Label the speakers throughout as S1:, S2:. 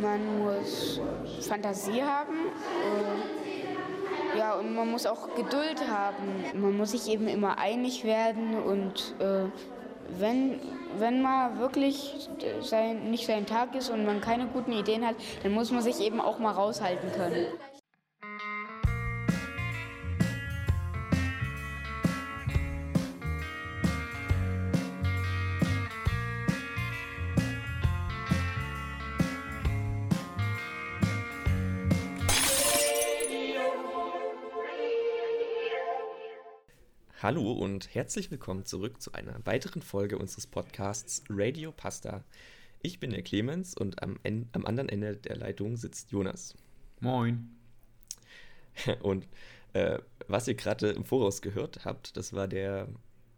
S1: man muss Fantasie haben. Äh, ja, und man muss auch Geduld haben. Man muss sich eben immer einig werden und äh, wenn, wenn mal wirklich sein, nicht sein Tag ist und man keine guten Ideen hat, dann muss man sich eben auch mal raushalten können.
S2: Hallo und herzlich willkommen zurück zu einer weiteren Folge unseres Podcasts Radio Pasta. Ich bin der Clemens und am, en am anderen Ende der Leitung sitzt Jonas.
S3: Moin.
S2: Und äh, was ihr gerade im Voraus gehört habt, das war der,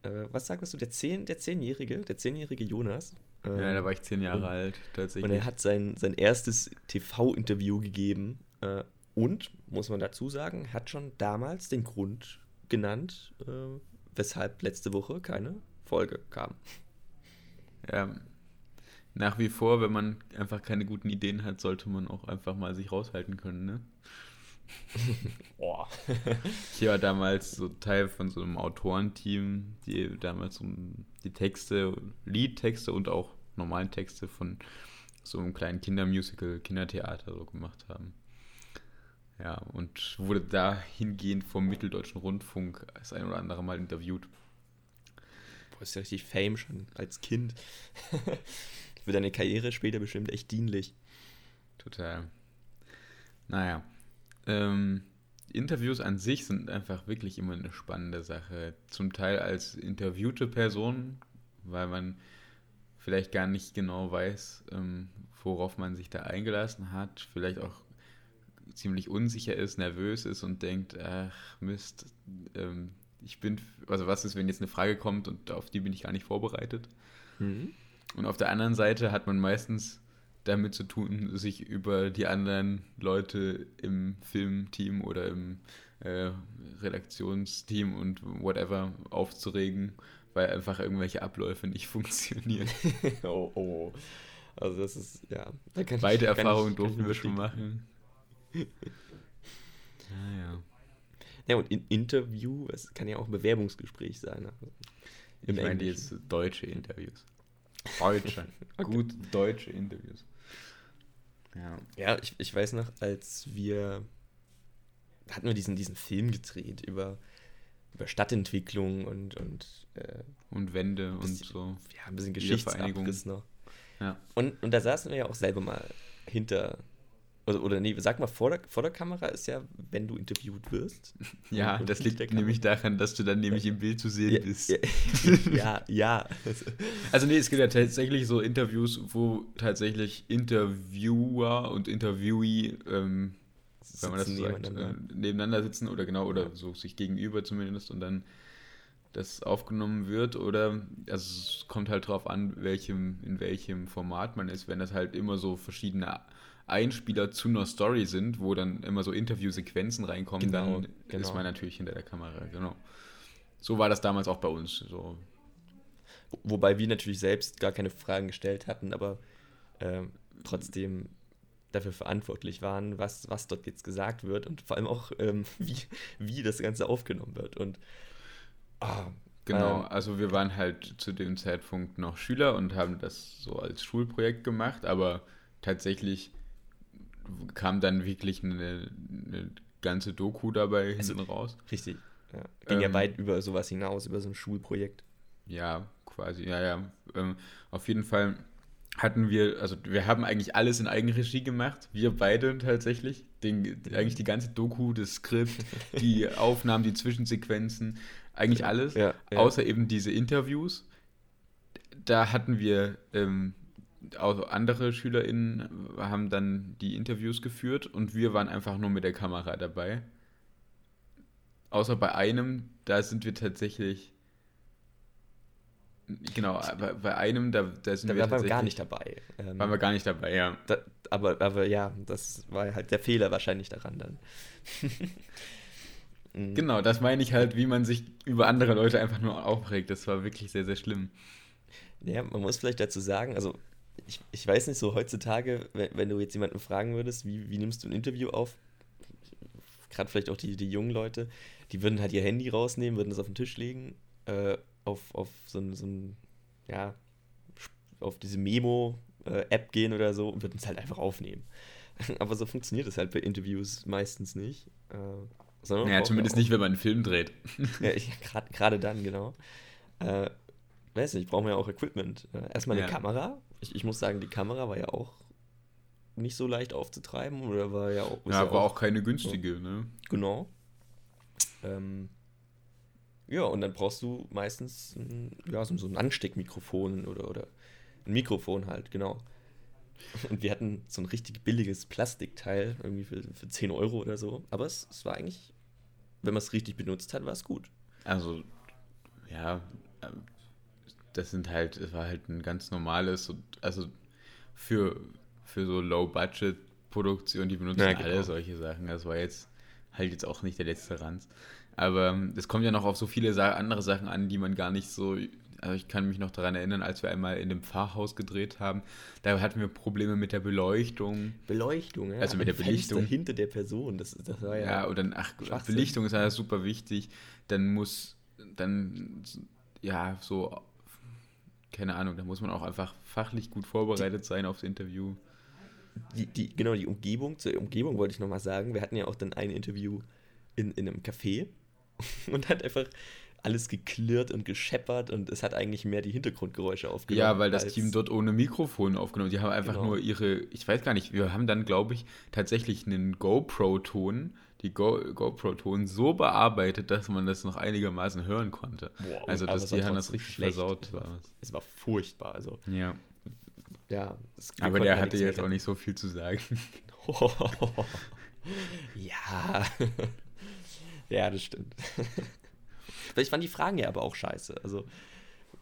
S2: äh, was sagst du, der, Zehn, der Zehnjährige, der zehnjährige Jonas.
S3: Ähm, ja, da war ich zehn Jahre und, alt,
S2: tatsächlich. Und er hat sein, sein erstes TV-Interview gegeben äh, und, muss man dazu sagen, hat schon damals den Grund genannt, äh, weshalb letzte Woche keine Folge kam.
S3: Ja, nach wie vor, wenn man einfach keine guten Ideen hat, sollte man auch einfach mal sich raushalten können, ne? Boah. ich war damals so Teil von so einem Autorenteam, die damals um die Texte, Liedtexte und auch normalen Texte von so einem kleinen Kindermusical, Kindertheater so gemacht haben. Ja, und wurde dahingehend vom Mitteldeutschen Rundfunk das ein oder andere Mal interviewt.
S2: Boah, ist ja richtig Fame schon als Kind. Für deine Karriere später bestimmt echt dienlich.
S3: Total. Naja. Ähm, Interviews an sich sind einfach wirklich immer eine spannende Sache. Zum Teil als interviewte Person, weil man vielleicht gar nicht genau weiß, ähm, worauf man sich da eingelassen hat. Vielleicht auch ziemlich unsicher ist, nervös ist und denkt, ach Mist, ähm, ich bin, also was ist, wenn jetzt eine Frage kommt und auf die bin ich gar nicht vorbereitet. Mhm. Und auf der anderen Seite hat man meistens damit zu tun, sich über die anderen Leute im Filmteam oder im äh, Redaktionsteam und whatever aufzuregen, weil einfach irgendwelche Abläufe nicht funktionieren.
S2: oh, oh. Also das ist, ja.
S3: Da Beide Erfahrungen durften wir schon machen ja,
S2: ja. Ja, und in Interview, es kann ja auch ein Bewerbungsgespräch sein. Also
S3: ich meine jetzt deutsche Interviews. Deutsche. okay. Gut deutsche Interviews.
S2: Ja, ja ich, ich weiß noch, als wir hatten wir diesen, diesen Film gedreht über, über Stadtentwicklung und und,
S3: äh, und Wände bisschen, und so.
S2: Ja, ein bisschen Geschichtsabriss noch. Ja. Und, und da saßen wir ja auch selber mal hinter, oder, oder nee, sag mal, vor der, vor der Kamera ist ja, wenn du interviewt wirst.
S3: Ja, das liegt nämlich daran, dass du dann nämlich im Bild zu sehen
S2: ja,
S3: bist.
S2: Ja, ja, ja.
S3: Also nee, es gibt ja tatsächlich so Interviews, wo tatsächlich Interviewer und Interviewee, ähm, wenn man das so sagt, nebeneinander. Äh, nebeneinander sitzen oder genau, oder so sich gegenüber zumindest und dann das aufgenommen wird oder also es kommt halt drauf an, welchem, in welchem Format man ist, wenn das halt immer so verschiedene Einspieler zu einer Story sind, wo dann immer so Interviewsequenzen reinkommen, genau, dann genau. ist man natürlich hinter der Kamera, genau. So war das damals auch bei uns. So.
S2: Wobei wir natürlich selbst gar keine Fragen gestellt hatten, aber äh, trotzdem dafür verantwortlich waren, was, was dort jetzt gesagt wird und vor allem auch, ähm, wie, wie das Ganze aufgenommen wird. Und
S3: oh, Genau, ähm, also wir waren halt zu dem Zeitpunkt noch Schüler und haben das so als Schulprojekt gemacht, aber tatsächlich kam dann wirklich eine, eine ganze Doku dabei also, hinten raus.
S2: Richtig. Ja. Ging ähm, ja weit über sowas hinaus, über so ein Schulprojekt.
S3: Ja, quasi, ja, ja. Ähm, auf jeden Fall hatten wir, also wir haben eigentlich alles in Eigenregie gemacht, wir beide tatsächlich. Den, eigentlich die ganze Doku, das Skript, die Aufnahmen, die Zwischensequenzen, eigentlich alles, ja, ja. außer eben diese Interviews. Da hatten wir ähm, auch andere SchülerInnen haben dann die Interviews geführt und wir waren einfach nur mit der Kamera dabei. Außer bei einem, da sind wir tatsächlich. Genau, bei, bei einem, da, da sind
S2: da
S3: wir
S2: tatsächlich. gar nicht dabei.
S3: Ähm, waren wir gar nicht dabei, ja.
S2: Da, aber, aber ja, das war halt der Fehler wahrscheinlich daran dann.
S3: genau, das meine ich halt, wie man sich über andere Leute einfach nur aufregt. Das war wirklich sehr, sehr schlimm.
S2: Ja, man muss vielleicht dazu sagen, also ich, ich weiß nicht, so heutzutage, wenn, wenn du jetzt jemanden fragen würdest, wie, wie nimmst du ein Interview auf? Gerade vielleicht auch die, die jungen Leute, die würden halt ihr Handy rausnehmen, würden es auf den Tisch legen, äh, auf, auf so ein, so ein, ja, auf diese Memo-App gehen oder so und würden es halt einfach aufnehmen. Aber so funktioniert es halt bei Interviews meistens nicht. Äh, sondern
S3: Ja,
S2: braucht
S3: zumindest
S2: auch-
S3: nicht, wenn man einen Film dreht.
S2: ja, gerade dann, genau. Äh, weiß nicht, brauchen wir ja auch Equipment. Äh, erstmal eine
S3: Ja.
S2: Kamera. Ich, ich muss sagen, die Kamera war ja auch nicht so leicht aufzutreiben. Oder war ja auch. ist
S3: Ja, war auch keine günstige, ne?
S2: Genau. Ähm, ja, und dann brauchst du meistens ein, ja, so, so ein Ansteckmikrofon oder, oder ein Mikrofon halt, genau. Und wir hatten so ein richtig billiges Plastikteil, irgendwie für, für 10 Euro oder so. Aber es, es war eigentlich, wenn man es richtig benutzt hat, war es gut.
S3: Also, ja, das sind halt, es war halt ein ganz normales, also für, für so Low-Budget-Produktion, die benutzen
S2: Ja, genau.
S3: alle solche Sachen. Das war jetzt halt jetzt auch nicht der letzte Ranz. Aber ähm, es kommt ja noch auf so viele andere Sachen an, die man gar nicht so. Also ich kann mich noch daran erinnern, als wir einmal in dem Pfarrhaus gedreht haben, da hatten wir Probleme mit der Beleuchtung.
S2: Beleuchtung, ja.
S3: Also mit der
S2: Fenster
S3: Belichtung.
S2: hinter der Person, das, das war ja.
S3: Ja, und dann, ach. Belichtung ist ja super wichtig. Dann muss, dann, ja, so, keine Ahnung, da muss man auch einfach fachlich gut vorbereitet sein aufs Interview.
S2: die, die, genau, die Umgebung, zur Umgebung wollte ich nochmal sagen. Wir hatten ja auch dann ein Interview in, in einem Café und hat einfach alles geklirrt und gescheppert und es hat eigentlich mehr die Hintergrundgeräusche aufgenommen.
S3: Ja, weil das Team dort ohne Mikrofon aufgenommen. Die haben einfach
S2: Genau.
S3: nur ihre, ich weiß gar nicht, wir haben dann, glaube ich, tatsächlich einen GoPro-Ton, die Go GoPro-Ton so bearbeitet, dass man das noch einigermaßen hören konnte.
S2: Boah,
S3: also
S2: aber
S3: das,
S2: es
S3: die haben das richtig
S2: schlecht.
S3: versaut. War.
S2: Es war furchtbar. Also,
S3: Ja.
S2: ja.
S3: Aber der hatte jetzt auch nicht so viel zu sagen.
S2: ja. ja, das stimmt. Weil ich fand die Fragen ja aber auch scheiße. Also,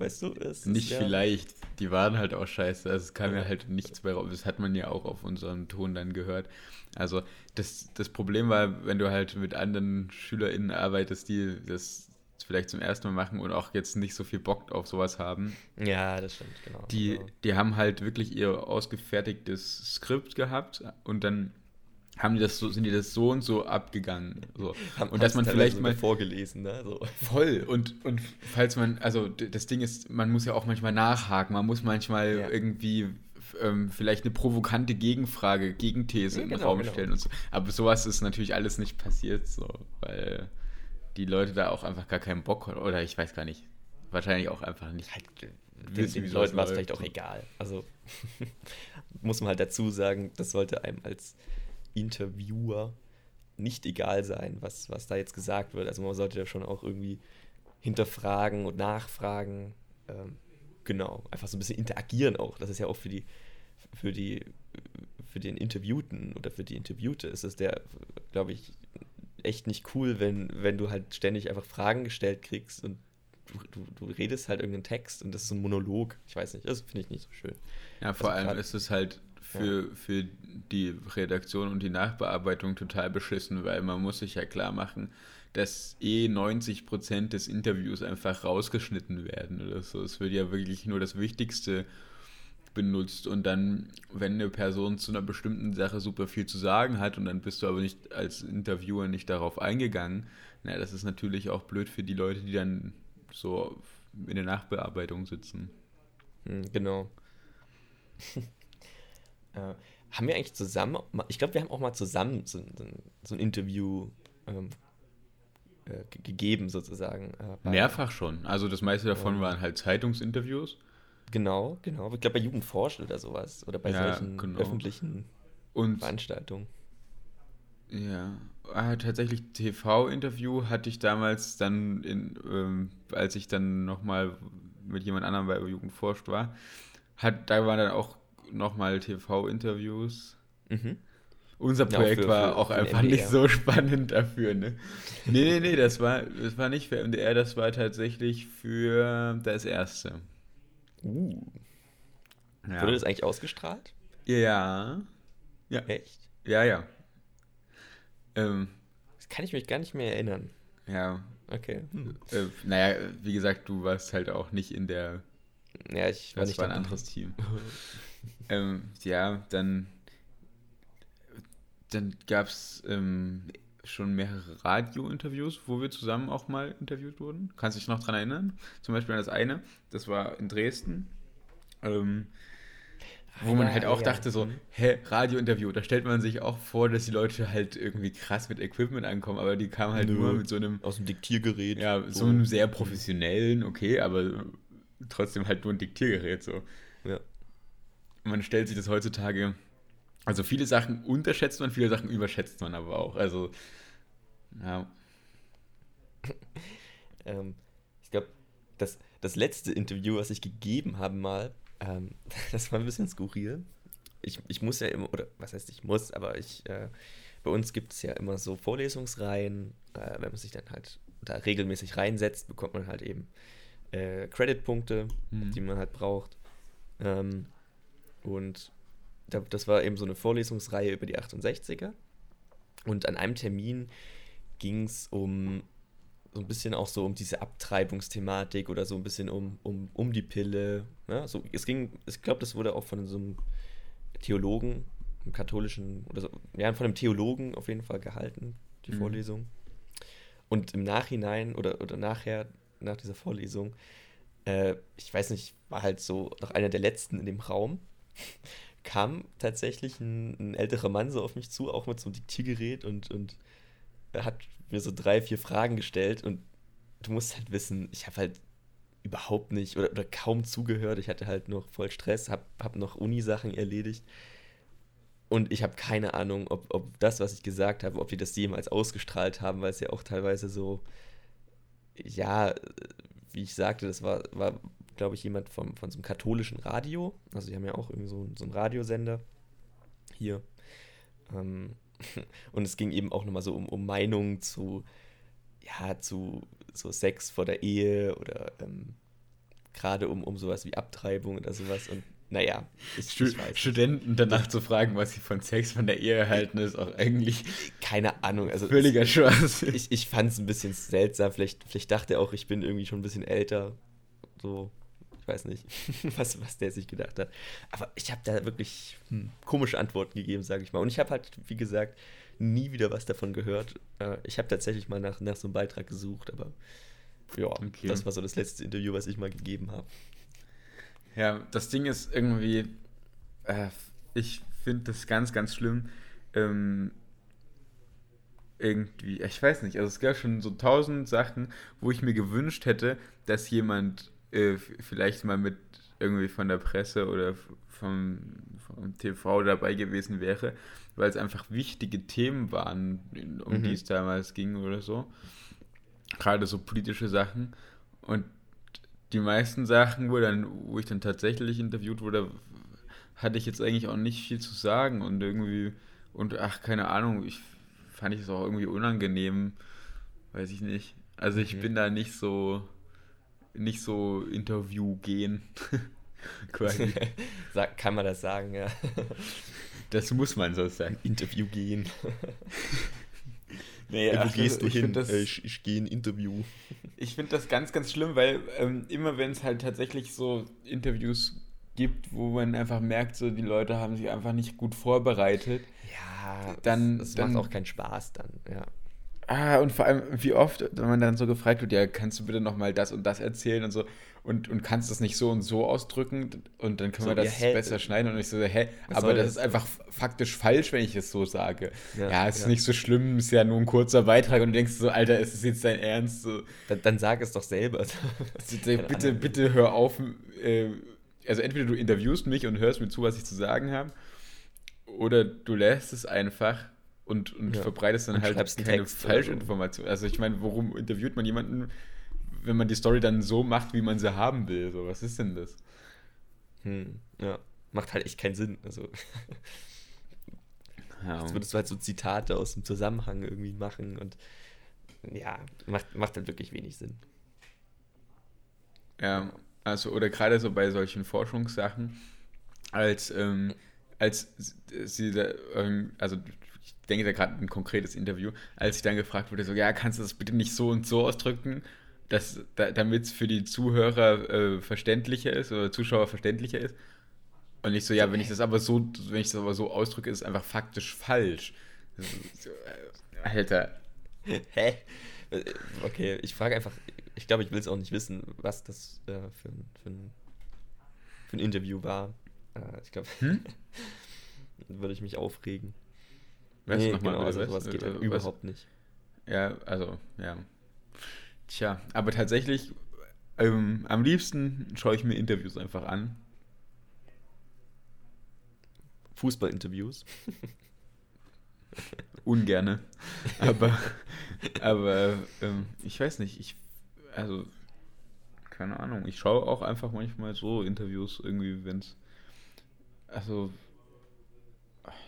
S2: weißt du, ist
S3: Nicht
S2: ja,
S3: vielleicht, die waren halt auch scheiße. Also es kam ja halt nichts mehr raus. Das hat man ja auch auf unserem Ton dann gehört. Also das, das Problem war, wenn du halt mit anderen SchülerInnen arbeitest, die das vielleicht zum ersten Mal machen und auch jetzt nicht so viel Bock auf sowas haben,
S2: Ja, das stimmt, genau.
S3: die,
S2: Also,
S3: die haben halt wirklich ihr ausgefertigtes Skript gehabt und dann haben die das so, sind die das so und so abgegangen. So.
S2: haben-
S3: und dass man vielleicht mal
S2: vorgelesen, ne? So.
S3: Voll. Und, und falls man, also das Ding ist, man muss ja auch manchmal nachhaken, man muss manchmal
S2: Ja.
S3: irgendwie ähm, vielleicht eine provokante Gegenfrage, Gegenthese
S2: Ja,
S3: in den
S2: genau,
S3: Raum
S2: genau.
S3: stellen und so. Aber sowas ist natürlich alles nicht passiert, so, weil die Leute da auch einfach gar keinen Bock haben. Oder ich weiß gar nicht. Wahrscheinlich auch einfach nicht.
S2: halt, den,
S3: Wissen,
S2: den
S3: sowas
S2: Leuten war es vielleicht auch egal. Also muss man halt dazu sagen, das sollte einem als Interviewer nicht egal sein, was, was da jetzt gesagt wird. Also man sollte da schon auch irgendwie hinterfragen und nachfragen. Ähm, genau, einfach so ein bisschen interagieren auch. Das ist ja auch für die, für die, für den Interviewten oder für die Interviewte ist es der, glaube ich, echt nicht cool, wenn, wenn du halt ständig einfach Fragen gestellt kriegst und du, du, du redest halt irgendeinen Text und das ist so ein Monolog. Ich weiß nicht, das finde ich nicht so schön.
S3: Ja, vor
S2: Also
S3: allem
S2: grad-
S3: ist es halt für, für die Redaktion und die Nachbearbeitung total beschissen, weil man muss sich ja klar machen, dass eh 90% des Interviews einfach rausgeschnitten werden oder so. Es wird ja wirklich nur das Wichtigste benutzt und dann, wenn eine Person zu einer bestimmten Sache super viel zu sagen hat und dann bist du aber nicht als Interviewer nicht darauf eingegangen, na, das ist natürlich auch blöd für die Leute, die dann so in der Nachbearbeitung sitzen.
S2: Hm, genau. Äh, haben wir eigentlich zusammen, ich glaube, wir haben auch mal zusammen so, so, ein- so ein Interview ähm, äh, ge- gegeben, sozusagen. äh,
S3: Mehrfach schon. Also das meiste davon
S2: Ja.
S3: waren halt Zeitungsinterviews.
S2: Genau, genau. Ich glaube, bei Jugend forscht oder sowas. Oder bei
S3: Ja,
S2: solchen
S3: genau.
S2: öffentlichen
S3: Und
S2: Veranstaltungen.
S3: ja, ah, tatsächlich TV-Interview hatte ich damals dann, in, ähm, als ich dann nochmal mit jemand anderem bei Jugend forscht war, hat, da waren dann auch nochmal TV-Interviews.
S2: Mhm.
S3: Unser
S2: Ja,
S3: Projekt
S2: für-
S3: war
S2: für-
S3: auch einfach nicht so spannend dafür, ne? Nee, nee, nee, das war, das war nicht für MDR, das war tatsächlich für das erste.
S2: Uh.
S3: Ja.
S2: Wurde das eigentlich ausgestrahlt?
S3: ja. Ja.
S2: Echt?
S3: Ja, ja. Ähm,
S2: Das kann ich mich gar nicht mehr erinnern.
S3: ja.
S2: Okay. Hm.
S3: Äh, naja, wie gesagt, du warst halt auch nicht in der.
S2: Ja, ich war
S3: Das
S2: nicht
S3: war ein anderes Team. ähm, ja, dann, dann gab es ähm, schon mehrere Radio-Interviews, wo wir zusammen auch mal interviewt wurden. Kannst du dich noch dran erinnern? Zum Beispiel an das eine, das war in Dresden. Ähm, wo man halt auch ja. dachte so, hä, Radiointerview, da stellt man sich auch vor, dass die Leute halt irgendwie krass mit Equipment ankommen, aber die kamen halt Nö. nur mit so einem...
S2: Aus dem Diktiergerät.
S3: Ja, so, so einem sehr professionellen, okay, aber trotzdem halt nur ein Diktiergerät so. Man stellt sich das heutzutage also viele Sachen unterschätzt man, viele Sachen überschätzt man aber auch. Also, ja.
S2: ähm, ich glaube, das, das letzte Interview, was ich gegeben habe mal, ähm, das war ein bisschen skurril. Ich, ich muss ja immer, oder was heißt ich muss, aber ich, äh, bei uns gibt es ja immer so Vorlesungsreihen. Äh, wenn man sich dann halt da regelmäßig reinsetzt, bekommt man halt eben äh, Creditpunkte, mhm. die man halt braucht. Ähm, und das war eben so eine Vorlesungsreihe über die 68er. Und an einem Termin ging es um so ein bisschen auch so um diese Abtreibungsthematik oder so ein bisschen um, um, um die Pille. Ne? So, es ging, ich glaube, das wurde auch von so einem Theologen, einem katholischen, oder so, ja, von einem Theologen auf jeden Fall gehalten, die mhm. Vorlesung. Und im Nachhinein oder, oder nachher, nach dieser Vorlesung, äh, ich weiß nicht, war halt so noch einer der letzten in dem Raum kam tatsächlich ein, ein, älterer Mann so auf mich zu, auch mit so einem Diktiergerät und, und hat mir so drei, vier Fragen gestellt und du musst halt wissen, ich habe halt überhaupt nicht oder, oder kaum zugehört. Ich hatte halt noch voll Stress, habe hab noch Uni-Sachen erledigt und ich habe keine Ahnung, ob, ob das, was ich gesagt habe, ob die das jemals ausgestrahlt haben, weil es ja auch teilweise so, ja, wie ich sagte, das war, war glaube ich, jemand vom, von so einem katholischen Radio. Also die haben ja auch irgendwie so, so einen Radiosender hier. Ähm, und es ging eben auch nochmal so um, um Meinungen zu, ja, zu so Sex vor der Ehe oder ähm, gerade um, um sowas wie Abtreibung oder sowas. Und naja,
S3: ich, Stu ich Studenten danach zu fragen, was sie von Sex von der Ehe halten, ist auch eigentlich.
S2: Keine Ahnung. Also
S3: völliger Spaß.
S2: Ich, ich fand es ein bisschen seltsam. Vielleicht, vielleicht dachte er auch, ich bin irgendwie schon ein bisschen älter. So weiß nicht, was, was der sich gedacht hat. Aber ich habe da wirklich hm, komische Antworten gegeben, sage ich mal. Und ich habe halt, wie gesagt, nie wieder was davon gehört. Äh, ich habe tatsächlich mal nach, nach so einem Beitrag gesucht, aber ja, okay. das war so das letzte Interview, was ich mal gegeben habe.
S3: Ja, das Ding ist irgendwie, äh, ich finde das ganz, ganz schlimm. Ähm, irgendwie, ich weiß nicht, also es gab schon so tausend Sachen, wo ich mir gewünscht hätte, dass jemand äh, vielleicht mal mit irgendwie von der Presse oder vom, vom TV dabei gewesen wäre, weil es einfach wichtige Themen waren, um mhm. die es damals ging oder so. Gerade so politische Sachen. Und die meisten Sachen, wo, dann, wo ich dann tatsächlich interviewt wurde, hatte ich jetzt eigentlich auch nicht viel zu sagen und irgendwie, und ach, keine Ahnung, ich fand ich es auch irgendwie unangenehm, weiß ich nicht. Also ich mhm. bin da nicht so, nicht so Interview gehen.
S2: Quasi. Kann man das sagen, ja.
S3: Das muss man so sagen.
S2: Interview gehen.
S3: Naja, wo gehst du hin?
S2: Das, ich, ich gehe in Interview.
S3: Ich finde das ganz, ganz schlimm, weil ähm, immer wenn es halt tatsächlich so Interviews gibt, wo man einfach merkt, so die Leute haben sich einfach nicht gut vorbereitet.
S2: Ja, dann. Das, das dann, macht auch keinen Spaß dann, ja.
S3: Ah, und vor allem, wie oft, wenn man dann so gefragt wird, ja, kannst du bitte nochmal das und das erzählen und so und, und kannst das nicht so und so ausdrücken und dann können so, wir das ja, besser schneiden und ich so, hä, aber das, das, ist einfach faktisch falsch, wenn ich es so sage. Ja, ja es ja. ist nicht so schlimm, es ist ja nur ein kurzer Beitrag und du denkst so, Alter, ist das jetzt dein Ernst? So.
S2: Dann, dann sag es doch selber.
S3: bitte, bitte hör auf, äh, also entweder du interviewst mich und hörst mir zu, was ich zu sagen habe, oder du lässt es einfach und, und ja. verbreitest dann und halt keine Falschinformation. Also ich meine, worum interviewt man jemanden, wenn man die Story dann so macht, wie man sie haben will? So, was ist denn das?
S2: Hm, ja, macht halt echt keinen Sinn. Also ja. Jetzt würdest du halt so Zitate aus dem Zusammenhang irgendwie machen und ja, macht, macht halt wirklich wenig Sinn.
S3: Ja, also oder gerade so bei solchen Forschungssachen, als ähm, als sie da, also ich denke da gerade ein konkretes Interview, als ich dann gefragt wurde, so, ja, kannst du das bitte nicht so und so ausdrücken, da, damit es für die Zuhörer äh, verständlicher ist oder Zuschauer verständlicher ist. Und ich so, ja, wenn ich das aber so, wenn ich das aber so ausdrücke, ist es einfach faktisch falsch. So, äh, Alter.
S2: Hä? Okay, ich frage einfach, ich glaube, ich will es auch nicht wissen, was das äh, für, ein, für, ein, für ein Interview war. Äh, ich glaube, hm? würde ich mich aufregen. Weißt nee, du nochmal, genau, also sowas geht halt überhaupt nicht.
S3: Ja, also, ja. Tja, aber tatsächlich, ähm, am liebsten schaue ich mir Interviews einfach an.
S2: Fußballinterviews.
S3: Ungerne. Aber, aber ähm, ich weiß nicht, ich, also, keine Ahnung, ich schaue auch einfach manchmal so Interviews irgendwie, wenn es, also,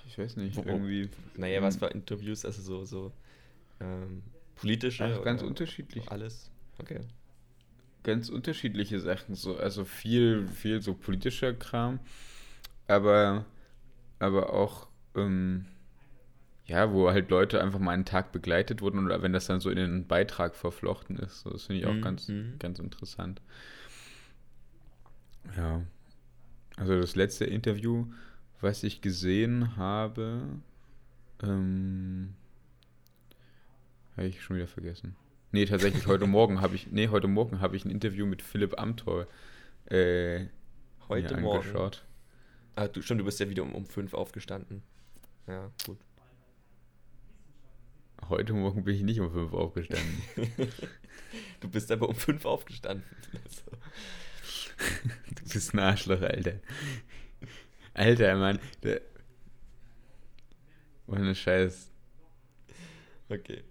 S3: ich weiß nicht, Wo, irgendwie.
S2: Naja, was für Interviews, also so, so ähm, politische?
S3: Ach, ganz unterschiedlich.
S2: Alles, okay.
S3: Ganz unterschiedliche Sachen, so, also viel, viel so politischer Kram, aber, aber auch, ähm, ja, wo halt Leute einfach mal einen Tag begleitet wurden oder wenn das dann so in den Beitrag verflochten ist. So, das finde ich auch mhm. ganz, mhm. ganz interessant. Ja. Also das letzte Interview, was ich gesehen habe, ähm, habe ich schon wieder vergessen. Nee, tatsächlich, heute Morgen habe ich, nee, heute Morgen habe ich ein Interview mit Philipp Amthor äh,
S2: heute Morgen. angeschaut. Ah, du, schon, du bist ja wieder um, um fünf aufgestanden. Ja, gut.
S3: Heute Morgen bin ich nicht um fünf aufgestanden.
S2: du bist aber um fünf aufgestanden.
S3: du bist ein Arschloch, Alter. Alter, Mann. Der Ohne Scheiß.
S2: Okay.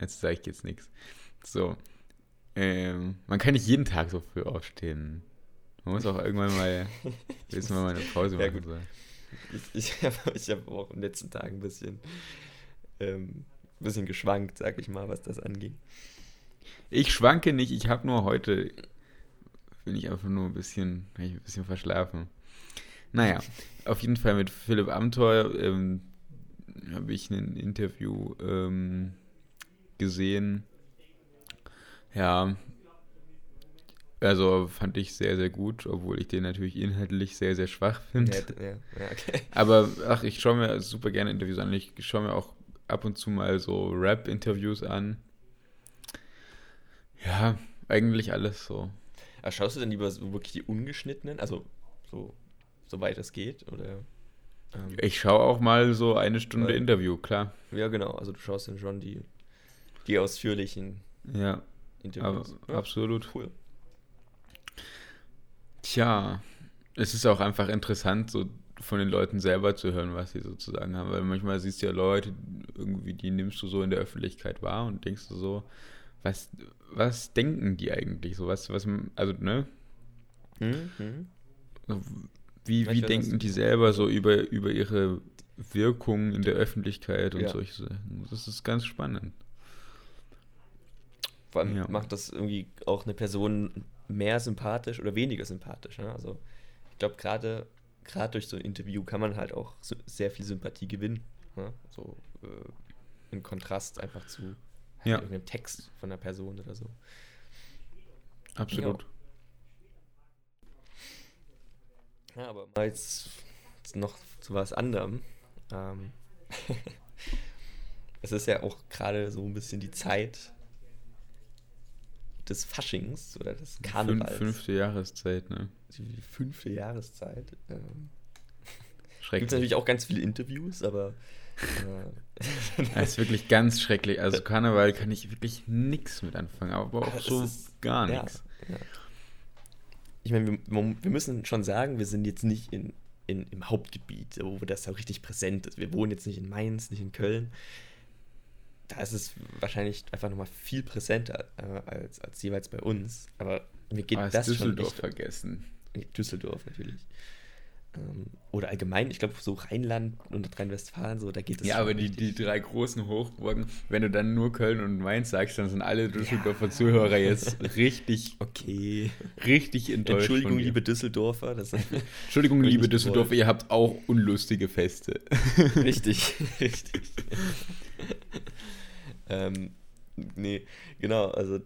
S3: Jetzt sage ich jetzt nichts. So. Ähm, man kann nicht jeden Tag so früh aufstehen. Man muss auch irgendwann mal wissen, man eine Pause machen ja.
S2: Ich, ich habe ich hab auch in den letzten Tagen ein bisschen, ähm, ein bisschen geschwankt, sag ich mal, was das anging.
S3: Ich schwanke nicht, ich habe nur heute, bin ich einfach nur ein bisschen, ein bisschen verschlafen. Naja, auf jeden Fall mit Philipp Amthor ähm, habe ich ein Interview ähm, gesehen. Ja, also fand ich sehr, sehr gut, obwohl ich den natürlich inhaltlich sehr, sehr schwach finde. Ja, ja, ja, okay. Aber ach, ich schaue mir super gerne Interviews an. Ich schaue mir auch ab und zu mal so Rap-Interviews an. Ja, eigentlich alles so.
S2: Aber schaust du denn lieber so wirklich die ungeschnittenen? Also so, soweit es geht? Oder?
S3: Ähm, ich schaue auch mal so eine Stunde weil, Interview, klar.
S2: Ja, genau. Also du schaust dann schon die die ausführlichen
S3: ja, Interviews. Ja, absolut. Cool. Tja, es ist auch einfach interessant, so von den Leuten selber zu hören, was sie sozusagen haben. Weil manchmal siehst du ja Leute, irgendwie, die nimmst du so in der Öffentlichkeit wahr und denkst du so, was, was denken die eigentlich? So was, was, also, ne? Mhm. Wie, wie denken die selber so über, über ihre Wirkung in der Öffentlichkeit und ja. solche Sachen? Das ist ganz spannend.
S2: Vor allem ja. macht das irgendwie auch eine Person mehr sympathisch oder weniger sympathisch. Ne? Also ich glaube, gerade gerade durch so ein Interview kann man halt auch so sehr viel Sympathie gewinnen. Ne? So äh, im Kontrast einfach zu halt ja. irgendeinem Text von einer Person oder so.
S3: Absolut.
S2: Ja, ja aber jetzt, noch zu was anderem. Ähm es ist ja auch gerade so ein bisschen die Zeit, des Faschings oder des Karnevals.
S3: Fünf, fünfte Jahreszeit, ne?
S2: Die fünfte Jahreszeit. Ähm, schrecklich. Gibt natürlich auch ganz viele Interviews, aber.
S3: Äh, das ist wirklich ganz schrecklich. Also Karneval kann ich wirklich nichts mit anfangen, aber auch so ist, gar nichts. Ja, ja.
S2: Ich meine, wir, wir, müssen schon sagen, wir sind jetzt nicht in, in, im Hauptgebiet, wo das auch richtig präsent ist. Wir wohnen jetzt nicht in Mainz, nicht in Köln da ist es wahrscheinlich einfach nochmal viel präsenter äh, als, als jeweils bei uns. Aber mir geht ah, das
S3: Düsseldorf schon nicht. vergessen.
S2: Düsseldorf natürlich. Ähm, oder allgemein, ich glaube, so Rheinland und Nordrhein-Westfalen, so, da geht es
S3: Ja, aber die, die drei großen Hochburgen, wenn du dann nur Köln und Mainz sagst, dann sind alle Düsseldorfer ja. Zuhörer jetzt richtig,
S2: okay.
S3: richtig enttäuscht.
S2: Entschuldigung, liebe Düsseldorfer.
S3: Das Entschuldigung, liebe Düsseldorfer, ihr habt auch unlustige Feste.
S2: Richtig, richtig. Ähm, nee, genau, also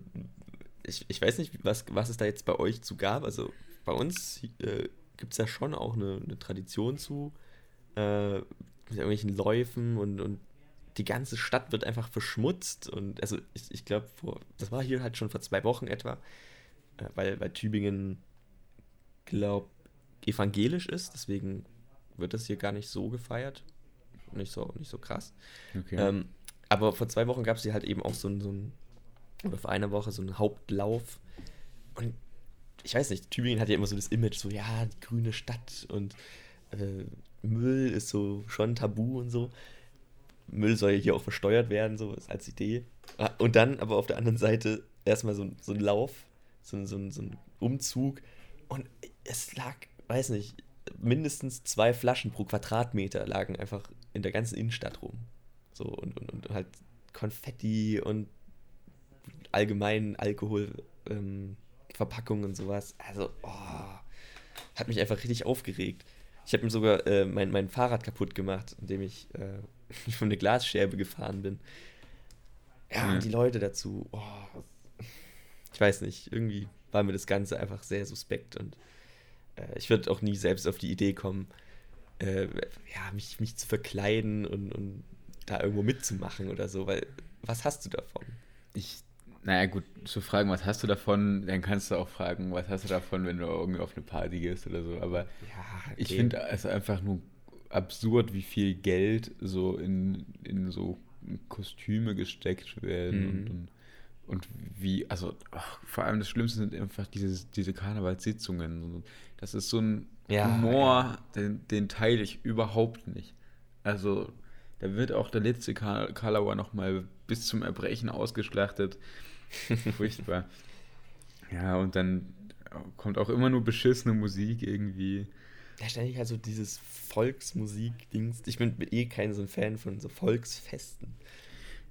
S2: ich, ich weiß nicht, was, was es da jetzt bei euch zu gab. Also bei uns äh, gibt es ja schon auch eine, eine Tradition zu, äh, mit irgendwelchen Läufen und, und die ganze Stadt wird einfach verschmutzt. Und also ich, ich glaube, das war hier halt schon vor zwei Wochen etwa, äh, weil, weil Tübingen, glaube evangelisch ist, deswegen wird das hier gar nicht so gefeiert. Nicht so, nicht so krass. Okay. Ähm, aber vor zwei Wochen gab es hier halt eben auch so ein, so ein, oder vor einer Woche so einen Hauptlauf. Und ich weiß nicht, Tübingen hat ja immer so das Image, so ja, die grüne Stadt und äh, Müll ist so schon tabu und so. Müll soll ja hier auch versteuert werden, so als Idee. Ah, und dann aber auf der anderen Seite erstmal so, so ein Lauf, so, so, so ein Umzug. Und es lag, weiß nicht, mindestens zwei Flaschen pro Quadratmeter lagen einfach in der ganzen Innenstadt rum. So und, und, und halt Konfetti und allgemein Alkohol, ähm, Verpackungen und sowas. Also, oh, hat mich einfach richtig aufgeregt. Ich habe mir sogar äh, mein, mein Fahrrad kaputt gemacht, indem ich äh, von eine Glasscherbe gefahren bin. Ja, mhm. und die Leute dazu, oh, ich weiß nicht, irgendwie war mir das Ganze einfach sehr suspekt und äh, ich würde auch nie selbst auf die Idee kommen, äh, ja, mich, mich zu verkleiden und, und da irgendwo mitzumachen oder so, weil was hast du davon?
S3: Ich, naja, gut, zu fragen, was hast du davon, dann kannst du auch fragen, was hast du davon, wenn du irgendwie auf eine Party gehst oder so. Aber ja, okay. ich finde es einfach nur absurd, wie viel Geld so in, in so Kostüme gesteckt werden mhm. und, und, und, wie, also ach, vor allem das Schlimmste sind einfach diese, diese Karnevalssitzungen. Das ist so ein ja, Humor, ja. Den, den teile ich überhaupt nicht. Also da wird auch der letzte Kar Karlauer nochmal bis zum Erbrechen ausgeschlachtet. Furchtbar. Ja, und dann kommt auch immer nur beschissene Musik irgendwie.
S2: Ja, ständig halt so dieses Volksmusik-Dings. Ich bin eh kein so ein Fan von so Volksfesten.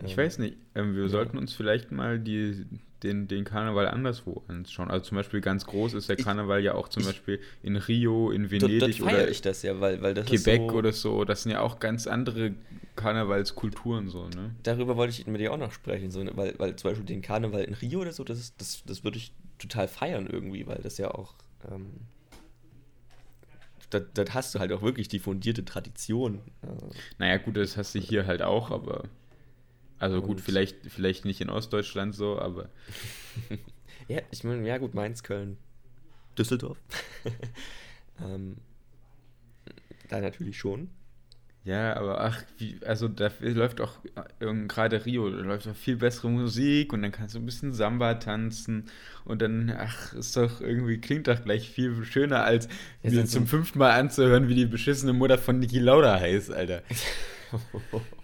S3: Ich ähm, weiß nicht. Ähm, wir ja. sollten uns vielleicht mal die, den, den Karneval anderswo anschauen. Also zum Beispiel ganz groß ist der Karneval ich, ja auch zum ich, Beispiel in Rio, in Venedig
S2: dort, oder ich das ja, weil, weil das
S3: Quebec so, oder so. Das sind ja auch ganz andere Karnevalskulturen so, ne?
S2: Darüber wollte ich mit dir auch noch sprechen, so, ne? weil, weil zum Beispiel den Karneval in Rio oder so, das, ist, das, das würde ich total feiern irgendwie, weil das ja auch ähm, das, hast du halt auch wirklich die fundierte Tradition.
S3: Naja, gut, das hast du hier halt auch, aber also gut, vielleicht, vielleicht nicht in Ostdeutschland so, aber.
S2: ja, ich meine, ja gut, Mainz, Köln, Düsseldorf. ähm, da natürlich schon.
S3: Ja, aber ach, wie, also da läuft auch gerade Rio, da läuft auch viel bessere Musik und dann kannst du ein bisschen Samba tanzen und dann, ach, ist doch irgendwie, klingt doch gleich viel schöner, als mir zum fünften Mal anzuhören, wie die beschissene Mutter von Niki Lauda heißt, Alter.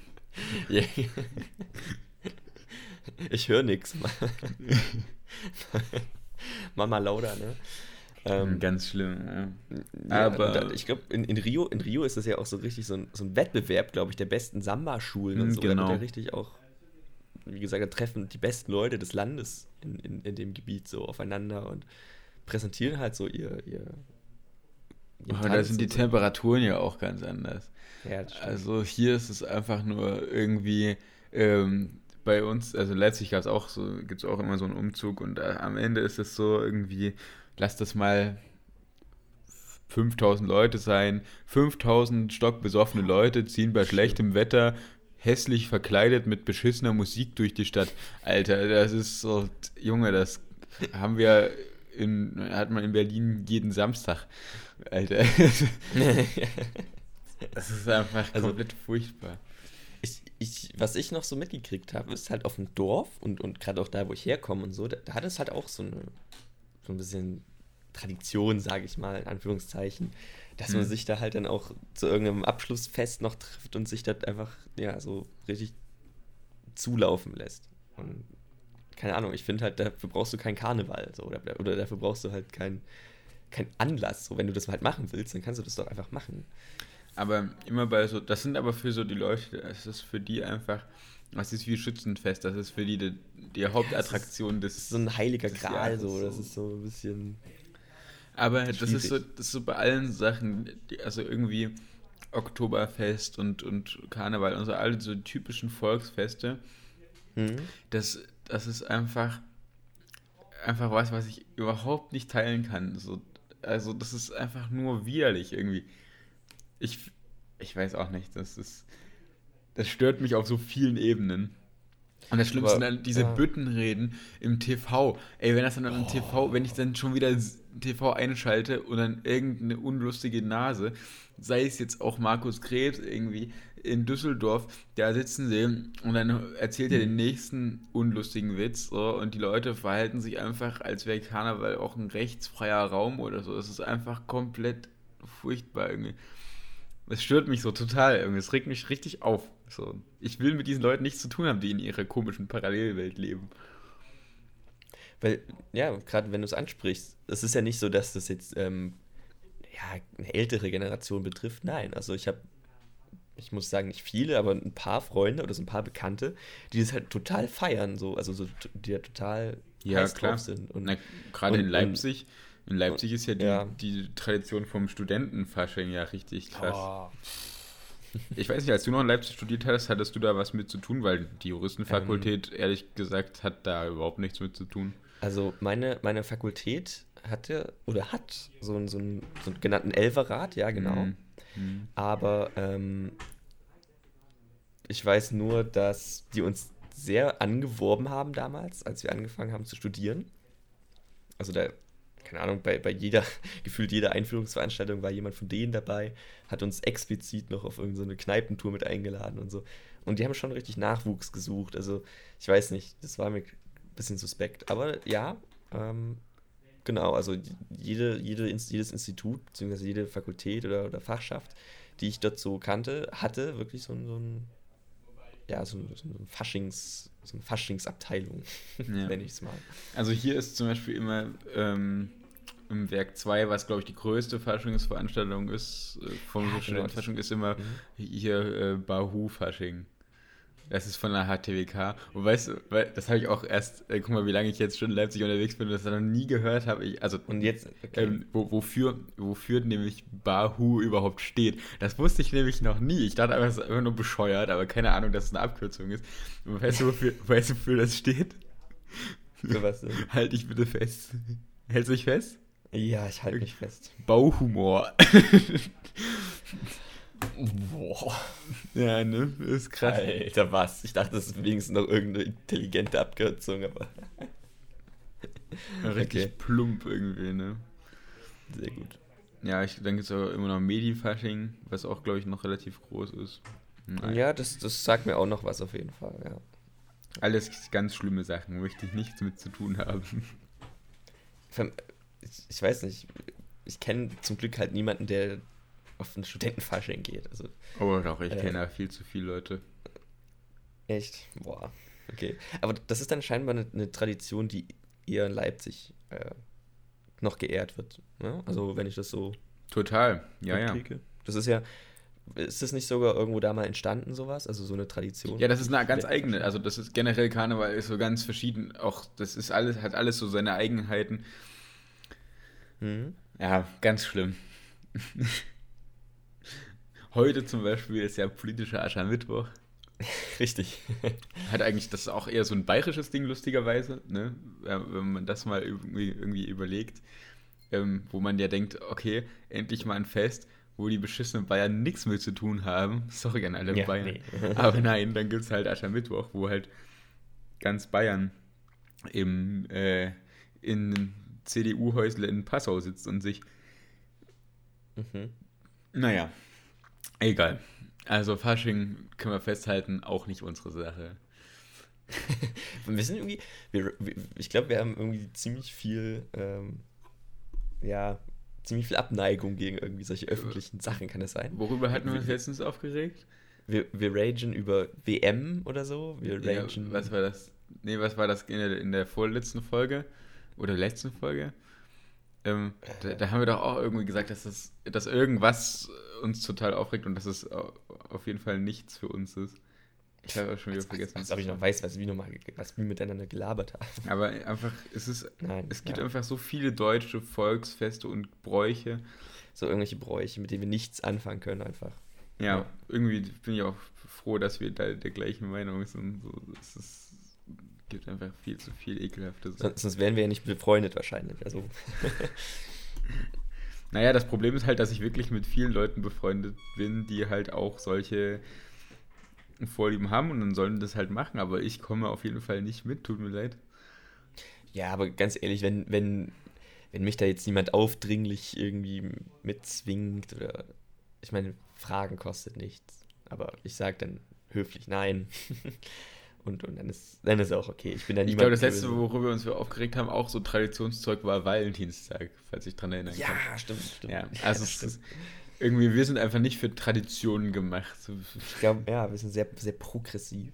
S2: ich höre nichts. Mama Lauda, ne?
S3: Ähm, Ganz schlimm, ja.
S2: Aber da, ich glaube, in, in, Rio, in Rio ist das ja auch so richtig so ein, so ein Wettbewerb, glaube ich, der besten Samba-Schulen und so. Genau. Da wird ja richtig auch, wie gesagt, da treffen die besten Leute des Landes in, in, in dem Gebiet so aufeinander und präsentieren halt so ihr. ihr
S3: oh, da sind die so. Temperaturen ja auch ganz anders. Ja, also hier ist es einfach nur irgendwie ähm, bei uns, also letztlich gab es auch so, gibt es auch immer so einen Umzug und äh, am Ende ist es so irgendwie, lass das mal 5000 Leute sein, 5000 stockbesoffene Leute ziehen bei schlechtem Wetter hässlich verkleidet mit beschissener Musik durch die Stadt. Alter, das ist so, Junge, das haben wir in, hat man in Berlin jeden Samstag. Alter. Das ist einfach also, komplett furchtbar.
S2: Ich, ich, was ich noch so mitgekriegt habe, ist halt auf dem Dorf und, und gerade auch da, wo ich herkomme und so, da, da, hat es halt auch so, eine, so ein bisschen Tradition, sage ich mal, in Anführungszeichen, dass hm. man sich da halt dann auch zu irgendeinem Abschlussfest noch trifft und sich das einfach, ja, so richtig zulaufen lässt. Und keine Ahnung, ich finde halt, dafür brauchst du keinen Karneval, so, oder, oder dafür brauchst du halt keinen kein Anlass. So, wenn du das halt machen willst, dann kannst du das doch einfach machen.
S3: Aber immer bei so, das sind aber für so die Leute, es ist für die einfach, das ist wie Schützenfest, das ist für die die, die Hauptattraktion ja, des.
S2: Ist so ein heiliger Gral, so, das ist so ein bisschen.
S3: Aber das ist, so, das ist so bei allen Sachen, die, also irgendwie Oktoberfest und, und Karneval und so, alle so typischen Volksfeste, mhm. das, das ist einfach, einfach was, was ich überhaupt nicht teilen kann. So, also das ist einfach nur widerlich irgendwie. Ich, ich weiß auch nicht, das ist, das stört mich auf so vielen Ebenen. Und das Schlimmste sind dann diese ja. Büttenreden im TV. Ey, wenn das dann oh. im TV, wenn ich dann schon wieder TV einschalte und dann irgendeine unlustige Nase, sei es jetzt auch Markus Krebs irgendwie in Düsseldorf, da sitzen sie und dann erzählt er den mhm. nächsten unlustigen Witz so, und die Leute verhalten sich einfach, als wäre Karneval auch ein rechtsfreier Raum oder so. Es ist einfach komplett furchtbar irgendwie. Es stört mich so total irgendwie. Es regt mich richtig auf. So, ich will mit diesen Leuten nichts zu tun haben, die in ihrer komischen Parallelwelt leben.
S2: Weil, ja, gerade wenn du es ansprichst, es ist ja nicht so, dass das jetzt ähm, ja, eine ältere Generation betrifft. Nein, also ich habe, ich muss sagen, nicht viele, aber ein paar Freunde oder so ein paar Bekannte, die das halt total feiern, so, also so, die ja total
S3: ja, heiß klar. drauf sind. Und, gerade in Leipzig. in Leipzig ist ja die, ja die, Tradition vom Studentenfasching ja richtig krass. Oh. Ich weiß nicht, als du noch in Leipzig studiert hast, hattest du da was mit zu tun, weil die Juristenfakultät, ähm, ehrlich gesagt, hat da überhaupt nichts mit zu tun.
S2: Also meine, meine Fakultät hatte oder hat so einen, so einen, so einen genannten Elferrat, ja genau. Mhm. Mhm. Aber ähm, ich weiß nur, dass die uns sehr angeworben haben damals, als wir angefangen haben zu studieren. Also da keine Ahnung, bei, bei jeder, gefühlt jeder Einführungsveranstaltung war jemand von denen dabei, hat uns explizit noch auf irgendeine Kneipentour mit eingeladen und so. Und die haben schon richtig Nachwuchs gesucht. Also, ich weiß nicht, das war mir ein bisschen suspekt. Aber ja, ähm, genau, also jede, jede, jedes Institut, beziehungsweise jede Fakultät oder, oder Fachschaft, die ich dort so kannte, hatte wirklich so, so ein ja, so, so eine Faschings, so eine Faschingsabteilung, ja. nenne ich es mal.
S3: Also hier ist zum Beispiel immer ähm, im Werk 2, was glaube ich die größte Faschingsveranstaltung ist, äh, vom ja, Studentenfasching, genau. ist immer mhm. hier äh, Bahu-Fasching. Das ist von der HTWK. Und weißt du, das habe ich auch erst, äh, guck mal, wie lange ich jetzt schon in Leipzig unterwegs bin und das noch nie gehört habe. Ich, also,
S2: und jetzt,
S3: okay. ähm, wo, wofür, wofür nämlich Bahu überhaupt steht. Das wusste ich nämlich noch nie. Ich dachte einfach, es ist einfach nur bescheuert, aber keine Ahnung, dass es eine Abkürzung ist. Und weißt du, wofür, weißt du, wofür das steht?
S2: Für was denn?
S3: Halt dich bitte fest. Hältst du dich fest?
S2: Ja, ich halte mich fest.
S3: Bauhumor.
S2: Boah.
S3: Ja, ne? Ist krass.
S2: Alter, was? Ich dachte, das ist wenigstens noch irgendeine intelligente Abkürzung, aber.
S3: Richtig okay. plump irgendwie, ne?
S2: Sehr gut.
S3: Ja, ich denke, es ist auch immer noch Medifasching, was auch, glaube ich, noch relativ groß ist.
S2: Nein. Ja, das, das sagt mir auch noch was auf jeden Fall, ja.
S3: Alles ganz schlimme Sachen, möchte ich nichts mit zu tun haben.
S2: Ich weiß nicht, ich kenne zum Glück halt niemanden, der auf ein Studentenfasching geht. Also,
S3: oh doch, ich äh, kenne ja viel zu viele Leute.
S2: Echt? Boah. Okay. Aber das ist dann scheinbar eine, eine Tradition, die eher in Leipzig äh, noch geehrt wird. Ne? Also wenn ich das so
S3: total, ja ja.
S2: Das ist ja, ist das nicht sogar irgendwo da mal entstanden sowas? Also so eine Tradition?
S3: Ja, das ist eine ganz eigene. Also das ist generell Karneval ist so ganz verschieden. Auch das ist alles hat alles so seine Eigenheiten. Mhm. Ja, ganz schlimm. Heute zum Beispiel ist ja politischer Aschermittwoch.
S2: Richtig.
S3: Hat eigentlich, das ist auch eher so ein bayerisches Ding, lustigerweise, ne? wenn man das mal irgendwie, irgendwie überlegt, ähm, wo man ja denkt, okay, endlich mal ein Fest, wo die beschissenen Bayern nichts mit zu tun haben. Sorry an alle ja, Bayern. Nee. Aber nein, dann gibt es halt Aschermittwoch, wo halt ganz Bayern im, äh, in CDU-Häusle in Passau sitzt und sich. Mhm. Naja, Egal. Also Fasching können wir festhalten, auch nicht unsere Sache.
S2: wir sind irgendwie, wir, ich glaube, wir haben irgendwie ziemlich viel, ähm, ja, ziemlich viel Abneigung gegen irgendwie solche öffentlichen Sachen, kann das sein?
S3: Worüber hatten wir uns letztens aufgeregt?
S2: Wir, wir ragen über WM oder so. Wir
S3: ragen. Ja, was war das? Nee, was war das in der, in der vorletzten Folge? Oder letzten Folge? Ähm, da, da, haben wir doch auch irgendwie gesagt, dass, das, dass irgendwas uns total aufregt und dass es auf jeden Fall nichts für uns ist.
S2: Ich habe auch schon wieder als, vergessen. Als, als ob ich noch weiß, was wir, nochmal, was wir miteinander gelabert haben.
S3: Aber einfach, es ist, Nein, es gibt ja. einfach so viele deutsche Volksfeste und Bräuche.
S2: So irgendwelche Bräuche, mit denen wir nichts anfangen können einfach.
S3: Ja, ja. irgendwie bin ich auch froh, dass wir da der gleichen Meinung sind. So, es ist, gibt einfach viel zu viel ekelhafte
S2: Sachen. Sonst, sonst wären wir ja nicht befreundet wahrscheinlich. Also.
S3: Naja, das Problem ist halt, dass ich wirklich mit vielen Leuten befreundet bin, die halt auch solche Vorlieben haben und dann sollen das halt machen, aber ich komme auf jeden Fall nicht mit, tut mir leid.
S2: Ja, aber ganz ehrlich, wenn, wenn, wenn mich da jetzt niemand aufdringlich irgendwie mitzwingt oder ich meine, Fragen kostet nichts. Aber ich sage dann höflich nein. und, und dann ist dann ist auch okay. Ich bin da
S3: niemand. Ich glaube, das letzte, worüber wir uns aufgeregt haben, auch so Traditionszeug war Valentinstag, falls ich dran erinnern
S2: ja, kann. Ja, stimmt, stimmt.
S3: Ja, also ja, stimmt. Ist, irgendwie, wir sind einfach nicht für Traditionen gemacht.
S2: Ich glaube, ja, wir sind sehr, sehr progressiv.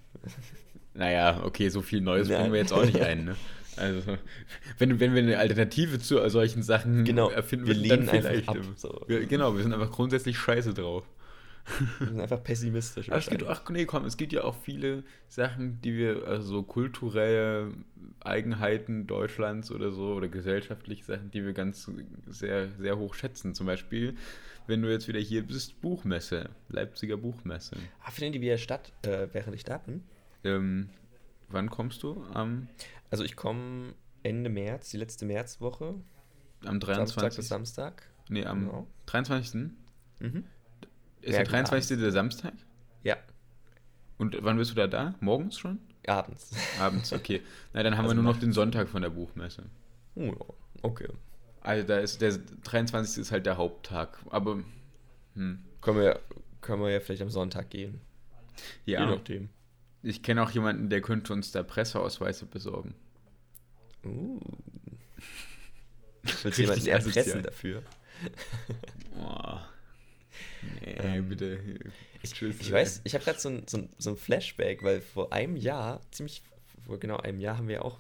S3: Naja, okay, so viel Neues Nein. bringen wir jetzt auch nicht ein, ne? Also, wenn, wenn wir eine Alternative zu solchen Sachen
S2: genau,
S3: erfinden,
S2: wir lehnen einfach ab.
S3: So. Wir, genau, wir sind einfach grundsätzlich scheiße drauf.
S2: Wir sind einfach pessimistisch.
S3: Ach, es gibt, ach nee, komm, es gibt ja auch viele Sachen, die wir, also so kulturelle Eigenheiten Deutschlands oder so, oder gesellschaftliche Sachen, die wir ganz sehr, sehr hoch schätzen. Zum Beispiel, wenn du jetzt wieder hier bist, Buchmesse, Leipziger Buchmesse.
S2: Ah, finden die wieder statt, äh, während ich da bin?
S3: Ähm, wann kommst du? Am
S2: also ich komme Ende März, die letzte Märzwoche.
S3: Am 23.
S2: Samstag bis Samstag.
S3: Nee, am genau. 23. Mhm. Ist der 23. der Samstag?
S2: Ja.
S3: Und wann bist du da da? Morgens schon?
S2: Abends.
S3: Abends, okay. Na, dann haben also wir nur noch den Sonntag von der Buchmesse.
S2: Oh, okay.
S3: Also da ist der 23. ist halt der Haupttag. Aber
S2: hm. können, wir, können wir ja vielleicht am Sonntag gehen.
S3: Ja. Je nachdem. Ich kenne auch jemanden, der könnte uns da Presseausweise besorgen.
S2: Uh. Willst du jemanden erpressen dafür?
S3: oh. Nee, ähm, bitte.
S2: Ich, ich weiß, ich habe gerade so ein, so, ein, so ein Flashback, weil vor einem Jahr, ziemlich vor genau einem Jahr, haben wir auch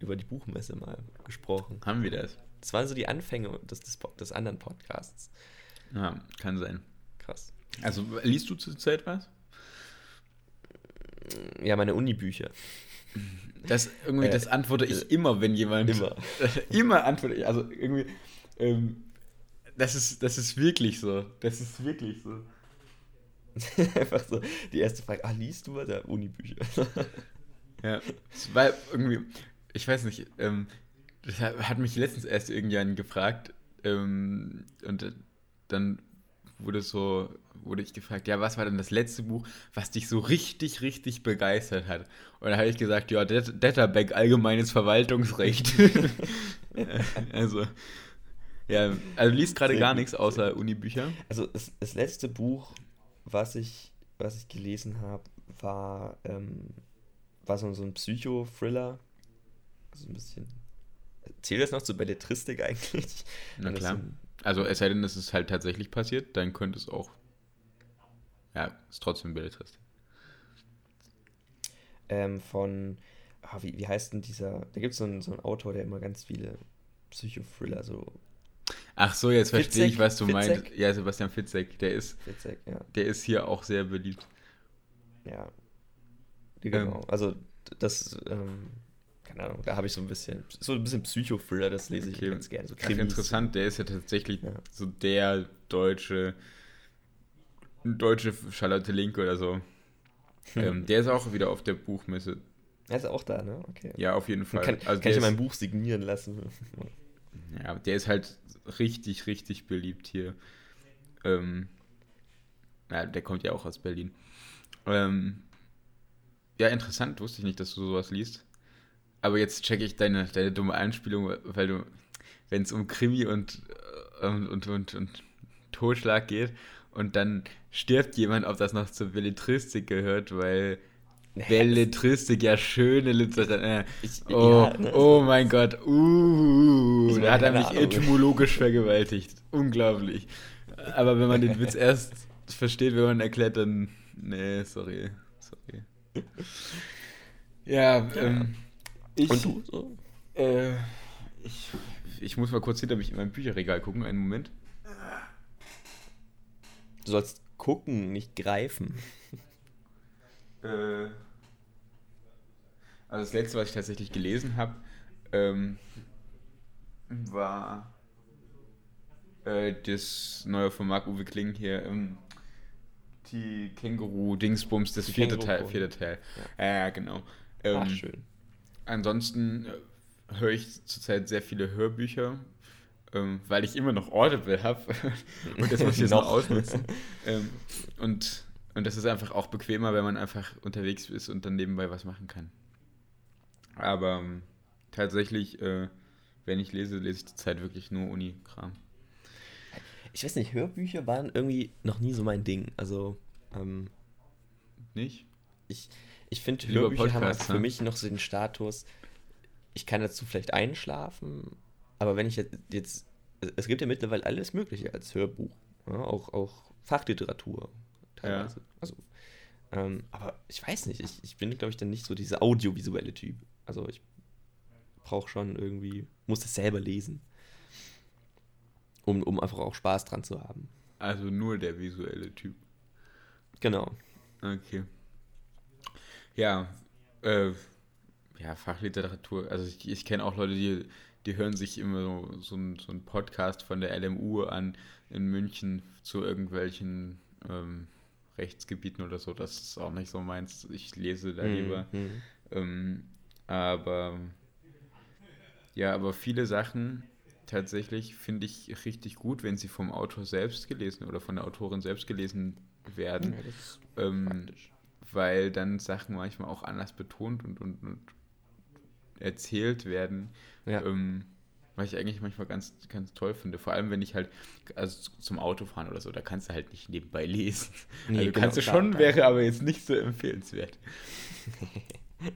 S2: über die Buchmesse mal gesprochen.
S3: Haben wir das?
S2: Das waren so die Anfänge des, des, des anderen Podcasts.
S3: Ja, kann sein.
S2: Krass.
S3: Also, liest du zurzeit was?
S2: Ja, meine Uni-Bücher.
S3: Das irgendwie, das äh, antworte ich äh, immer, wenn jemand.
S2: Immer.
S3: immer antworte ich. Also irgendwie, ähm, das ist, das ist wirklich so. Das ist wirklich so.
S2: Einfach so, die erste Frage, ah, liest du was? Ja, Uni-Bücher.
S3: ja, weil irgendwie, ich weiß nicht, ähm, das hat mich letztens erst irgendjemand gefragt ähm, und dann wurde so wurde ich gefragt, ja, was war denn das letzte Buch, was dich so richtig, richtig begeistert hat? Und da habe ich gesagt, ja, Detterbeck, Allgemeines Verwaltungsrecht. also, ja, also liest gerade gar nichts außer Unibücher.
S2: Also das, das, letzte Buch, was ich, was ich gelesen habe, war, ähm, war so, so ein Psycho-Thriller. So ein bisschen. Zählt das noch zu Belletristik eigentlich?
S3: Na klar. Also es sei denn, es ist halt tatsächlich passiert, dann könnte es auch ja, ist trotzdem Belletristik.
S2: Ähm, von, ah, wie, wie heißt denn dieser, da gibt es so einen, so einen Autor, der immer ganz viele Psychothriller so.
S3: Ach so, jetzt Fitzek, verstehe ich, was du Fitzek? meinst. Ja, Sebastian Fitzek, der ist,
S2: Fitzek, ja.
S3: der ist hier auch sehr beliebt.
S2: Ja. Genau. Ähm, also das, ähm, keine Ahnung, da habe ich so ein bisschen, so ein bisschen Psychothriller, das lese ich okay. ganz gerne. So
S3: Ach, interessant, der ist ja tatsächlich ja. so der deutsche deutsche Charlotte Link oder so. ähm, der ist auch wieder auf der Buchmesse.
S2: Er ist auch da, ne? Okay.
S3: Ja, auf jeden Fall.
S2: Kann, also kann ich mein Buch signieren lassen.
S3: ja, der ist halt richtig, richtig beliebt hier. Ähm, ja, der kommt ja auch aus Berlin. Ähm, ja, interessant, wusste ich nicht, dass du sowas liest. Aber jetzt checke ich deine, deine dumme Einspielung, weil du, wenn es um Krimi und, äh, und, und, und, und Totschlag geht und dann stirbt jemand, ob das noch zur Belletristik gehört, weil Belletristik ja schöne Literatur. Äh, oh, ja, ne, oh mein Gott, uh, da hat er mich Ahnung. etymologisch vergewaltigt. Unglaublich. Aber wenn man den Witz erst versteht, wenn man erklärt, dann. Nee, sorry. Sorry. Ja, ja. Ähm, ich.
S2: Und du? So?
S3: Äh, ich, ich muss mal kurz hinter mich in mein Bücherregal gucken, einen Moment.
S2: Du sollst gucken, nicht greifen.
S3: Äh, also das letzte, was ich tatsächlich gelesen habe, ähm, war äh, das neue von Marc-Uwe Kling hier, ähm, die Känguru-Dingsbums, das vierte Teil, vierte Teil. Ja, ja genau.
S2: Ähm, Ach, schön.
S3: Ansonsten äh, höre ich zurzeit sehr viele Hörbücher. ähm, weil ich immer noch Audible habe. und das muss ich jetzt noch ausnutzen. ähm, und, und das ist einfach auch bequemer, wenn man einfach unterwegs ist und dann nebenbei was machen kann. Aber ähm, tatsächlich, äh, wenn ich lese, lese ich die Zeit wirklich nur Uni-Kram.
S2: Ich weiß nicht, Hörbücher waren irgendwie noch nie so mein Ding. Also, ähm,
S3: nicht?
S2: Ich, ich finde, Hörbücher haben
S3: Podcast,
S2: für
S3: ne?
S2: mich noch so den Status, ich kann dazu vielleicht einschlafen, aber wenn ich jetzt, jetzt es gibt ja mittlerweile alles Mögliche als Hörbuch, ja, auch, auch Fachliteratur teilweise. Also, ähm, aber ich weiß nicht, ich, ich bin, glaube ich, dann nicht so dieser audiovisuelle Typ. Also ich brauche schon irgendwie, muss es selber lesen, um, um einfach auch Spaß dran zu haben.
S3: Also nur der visuelle Typ.
S2: Genau.
S3: Okay. Ja, äh, ja, Fachliteratur. Also ich, ich kenne auch Leute, die, die hören sich immer so, so, ein, so einen Podcast von der LMU an in München zu irgendwelchen ähm, Rechtsgebieten oder so. Das ist auch nicht so meins. Ich lese da
S2: Mhm,
S3: lieber.
S2: mhm.
S3: Ähm, aber ja, aber viele Sachen tatsächlich finde ich richtig gut, wenn sie vom Autor selbst gelesen oder von der Autorin selbst gelesen werden,
S2: Ja,
S3: ähm, weil dann Sachen manchmal auch anders betont und, und, und erzählt werden,
S2: Ja.
S3: ähm, was ich eigentlich manchmal ganz, ganz toll finde. Vor allem, wenn ich halt, also zum Autofahren oder so, da kannst du halt nicht nebenbei lesen.
S2: Nee,
S3: also
S2: genau,
S3: kannst du schon,
S2: klar.
S3: wäre aber jetzt nicht so empfehlenswert.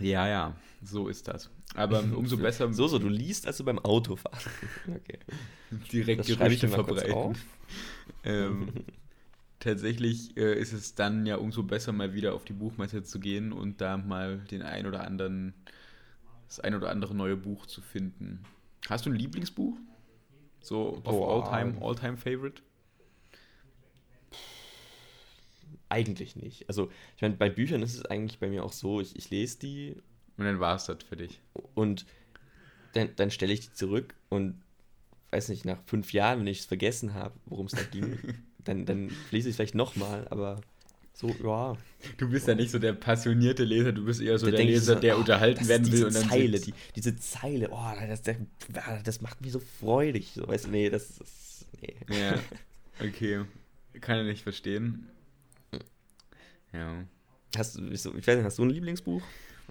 S3: ja, ja, so ist das. Aber umso besser
S2: So, so, du liest also beim Autofahren. Okay.
S3: direkt
S2: Das
S3: Gerüchte verbreiten. Ähm, tatsächlich äh, ist es dann ja umso besser, mal wieder auf die Buchmesse zu gehen und da mal den ein oder anderen, das ein oder andere neue Buch zu finden. Hast du ein Lieblingsbuch? So
S2: Oh,
S3: All-Time
S2: ähm.
S3: All Favorite?
S2: Eigentlich nicht. Also, ich meine, bei Büchern ist es eigentlich bei mir auch so, ich, ich lese die
S3: Und dann war es das für dich.
S2: und dann, dann stelle ich die zurück und weiß nicht, nach fünf Jahren, wenn ich es vergessen habe, worum es da ging, dann, dann lese ich es vielleicht nochmal, aber so, ja.
S3: Du bist ja nicht so der passionierte Leser, du bist eher so
S2: Da
S3: der Leser,
S2: so,
S3: der
S2: oh,
S3: unterhalten werden will
S2: diese
S3: und dann
S2: Zeile, die, diese Zeile, oh, das, das, das macht mich so freudig. So, weißt du, nee, das ist. Nee.
S3: Ja, okay. Kann ich nicht verstehen. Ja.
S2: Hast du, ich weiß nicht, hast du ein Lieblingsbuch?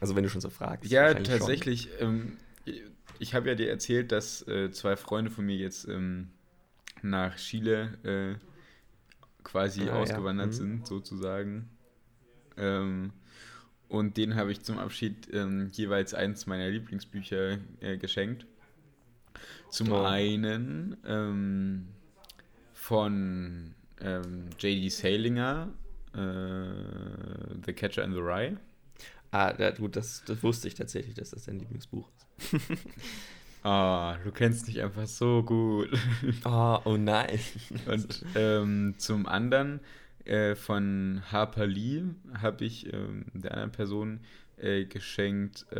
S2: Also, wenn du schon so fragst.
S3: Ja, tatsächlich. Ähm, ich habe ja dir erzählt, dass äh, zwei Freunde von mir jetzt ähm, nach Chile äh, quasi
S2: Ah, ja.
S3: ausgewandert
S2: Mhm.
S3: sind, sozusagen. Ähm, und denen habe ich zum Abschied ähm, jeweils eins meiner Lieblingsbücher äh, geschenkt. Zum
S2: Oh.
S3: einen ähm, von ähm, J.D. Salinger, äh, The Catcher in the Rye.
S2: Ah, ja, gut, das, das wusste ich tatsächlich, dass das dein Lieblingsbuch ist.
S3: Ah, du kennst dich einfach so gut.
S2: Oh, oh nein.
S3: Und ähm, zum anderen äh, von Harper Lee habe ich ähm, der anderen Person äh, geschenkt, äh,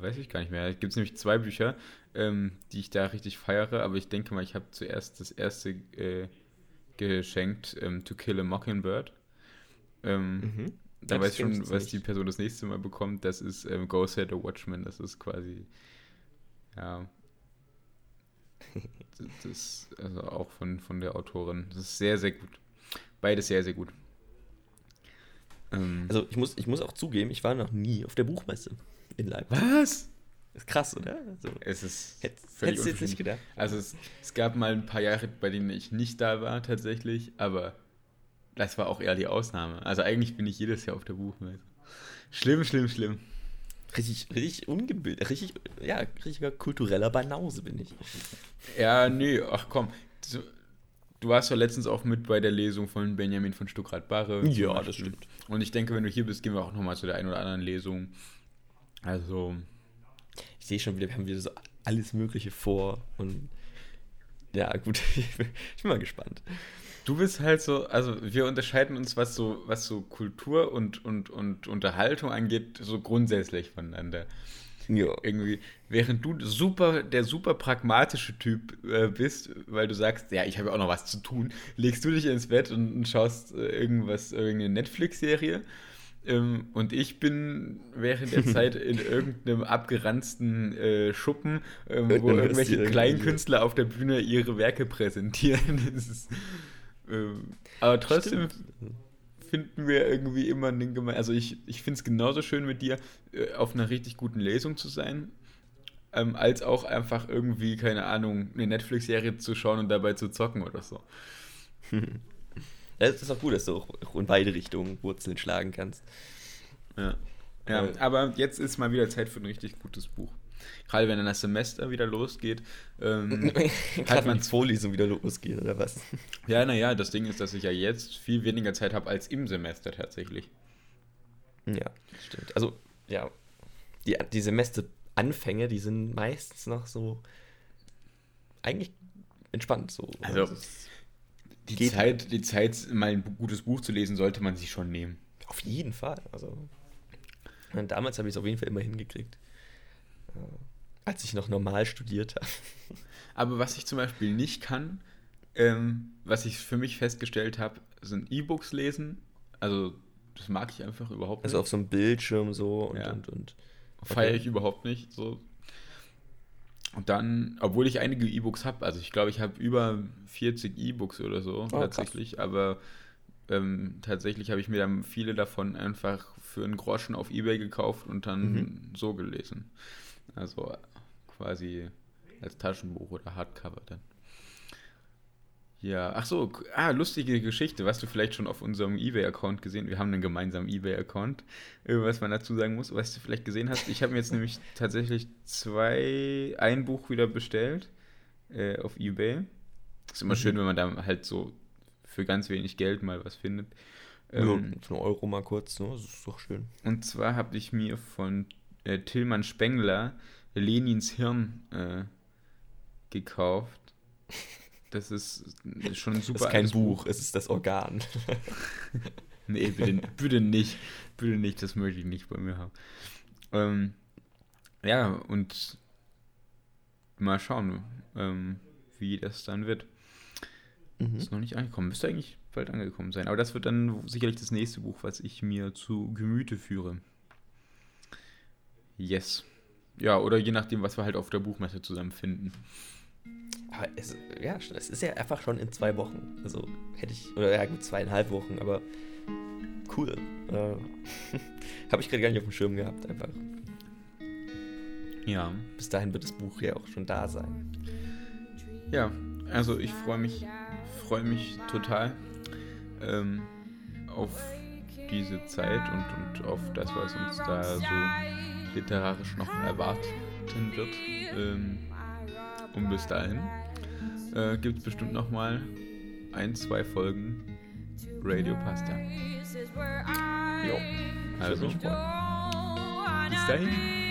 S3: weiß ich gar nicht mehr. Es gibt nämlich zwei Bücher, ähm, die ich da richtig feiere, aber ich denke mal, ich habe zuerst das erste äh, geschenkt, ähm, To Kill a Mockingbird. Ähm,
S2: Mhm.
S3: Da weiß ich schon, was
S2: nicht.
S3: die Person das nächste Mal bekommt. Das ist ähm, Go Set a Watchman. Das ist quasi, ja, das, das also auch von, von der Autorin. Das ist sehr, sehr gut. Beides sehr, sehr gut. Ähm,
S2: Also, ich muss, ich muss auch zugeben, ich war noch nie auf der Buchmesse in Leipzig.
S3: was?
S2: Ist krass, oder? Also,
S3: Es ist
S2: hätt, hättest du jetzt nicht gedacht.
S3: Also es, es gab mal ein paar Jahre, bei denen ich nicht da war tatsächlich, aber das war auch eher die Ausnahme. Also eigentlich bin ich jedes Jahr auf der Buchmesse. Schlimm, schlimm, schlimm.
S2: Richtig, richtig ungebildet, richtig, ja, richtiger kultureller Banause bin ich.
S3: Ja, nee, ach komm. Du, du warst ja letztens auch mit bei der Lesung von Benjamin von Stuckrad-Barre.
S2: Ja, das stimmt.
S3: Und ich denke, wenn du hier bist, gehen wir auch nochmal zu der einen oder anderen Lesung. Also,
S2: Ich sehe schon wieder, wir haben wieder so alles Mögliche vor und ja, gut, ich bin mal gespannt.
S3: Du bist halt so, also wir unterscheiden uns, was so, was so Kultur und, und, und Unterhaltung angeht, so grundsätzlich voneinander.
S2: Ja.
S3: Irgendwie, während du super, der super pragmatische Typ äh, bist, weil du sagst, ja, ich habe ja auch noch was zu tun, legst du dich ins Bett und, und schaust äh, irgendwas, irgendeine Netflix-Serie. Ähm, und ich bin während der Zeit in irgendeinem abgeranzten äh, Schuppen, ähm, wo irgendwelche Kleinkünstler auf der Bühne ihre Werke präsentieren. ist, ähm, aber trotzdem Stimmt. finden wir irgendwie immer einen Geme Also ich, ich finde es genauso schön mit dir, äh, auf einer richtig guten Lesung zu sein, ähm, als auch einfach irgendwie, keine Ahnung, eine Netflix-Serie zu schauen und dabei zu zocken oder so.
S2: Es ist auch gut, dass du auch in beide Richtungen Wurzeln schlagen kannst.
S3: Ja. ja äh, aber jetzt ist mal wieder Zeit für ein richtig gutes Buch. Gerade wenn dann das Semester wieder losgeht. Ähm,
S2: hat man Vorlesung wieder losgeht, oder was?
S3: Ja, naja, das Ding ist, dass ich ja jetzt viel weniger Zeit habe als im Semester tatsächlich.
S2: Ja, stimmt. Also, ja, die, die Semesteranfänge, die sind meistens noch so eigentlich entspannt so.
S3: Also, die Geht Zeit, die Zeit, mal ein gutes Buch zu lesen, sollte man sich schon nehmen.
S2: Auf jeden Fall. Also, damals habe ich es auf jeden Fall immer hingekriegt. Äh, als ich noch normal studiert habe.
S3: Aber was ich zum Beispiel nicht kann, ähm, was ich für mich festgestellt habe, sind E-Books lesen. Also, das mag ich einfach überhaupt
S2: also nicht. Also auf so einem Bildschirm so und.
S3: Ja.
S2: und, und.
S3: Okay. Feiere ich überhaupt nicht. So und dann, obwohl ich einige E-Books habe, also ich glaube, ich habe über 40 E-Books oder so oh, tatsächlich, krass. aber ähm, tatsächlich habe ich mir dann viele davon einfach für einen Groschen auf Ebay gekauft und dann mhm. so gelesen. Also quasi als Taschenbuch oder Hardcover dann. Ja, ach so, ah, lustige Geschichte, was du vielleicht schon auf unserem eBay-Account gesehen Wir haben einen gemeinsamen eBay-Account, äh, was man dazu sagen muss, was du vielleicht gesehen hast. Ich habe mir jetzt nämlich tatsächlich zwei, ein Buch wieder bestellt äh, auf eBay. Ist immer mhm. schön, wenn man da halt so für ganz wenig Geld mal was findet.
S2: Ähm, ja, für einen Euro mal kurz, ne? das ist doch schön.
S3: Und zwar habe ich mir von äh, Tillmann Spengler Lenins Hirn äh, gekauft. Das ist schon ein super.
S2: Das ist kein Buch, Buch, es ist das Organ.
S3: nee, bitte, bitte nicht. Bitte nicht, das möchte ich nicht bei mir haben. Ähm, ja, und mal schauen, ähm, wie das dann wird. Mhm. Ist noch nicht angekommen. Müsste eigentlich bald angekommen sein. Aber das wird dann sicherlich das nächste Buch, was ich mir zu Gemüte führe. Yes. Ja, oder je nachdem, was wir halt auf der Buchmesse zusammen finden.
S2: Aber es, ja, es ist ja einfach schon in zwei Wochen. Also hätte ich, oder ja gut, zweieinhalb Wochen, aber cool. Äh, Habe ich gerade gar nicht auf dem Schirm gehabt, einfach.
S3: Ja.
S2: Bis dahin wird das Buch ja auch schon da sein.
S3: Ja, also ich freue mich, freue mich total ähm, auf diese Zeit und, und auf das, was uns da so literarisch noch erwarten wird. Ähm, und bis dahin äh, gibt es bestimmt noch mal ein, zwei Folgen Radio Pasta.
S2: Jo,
S3: also bis dahin.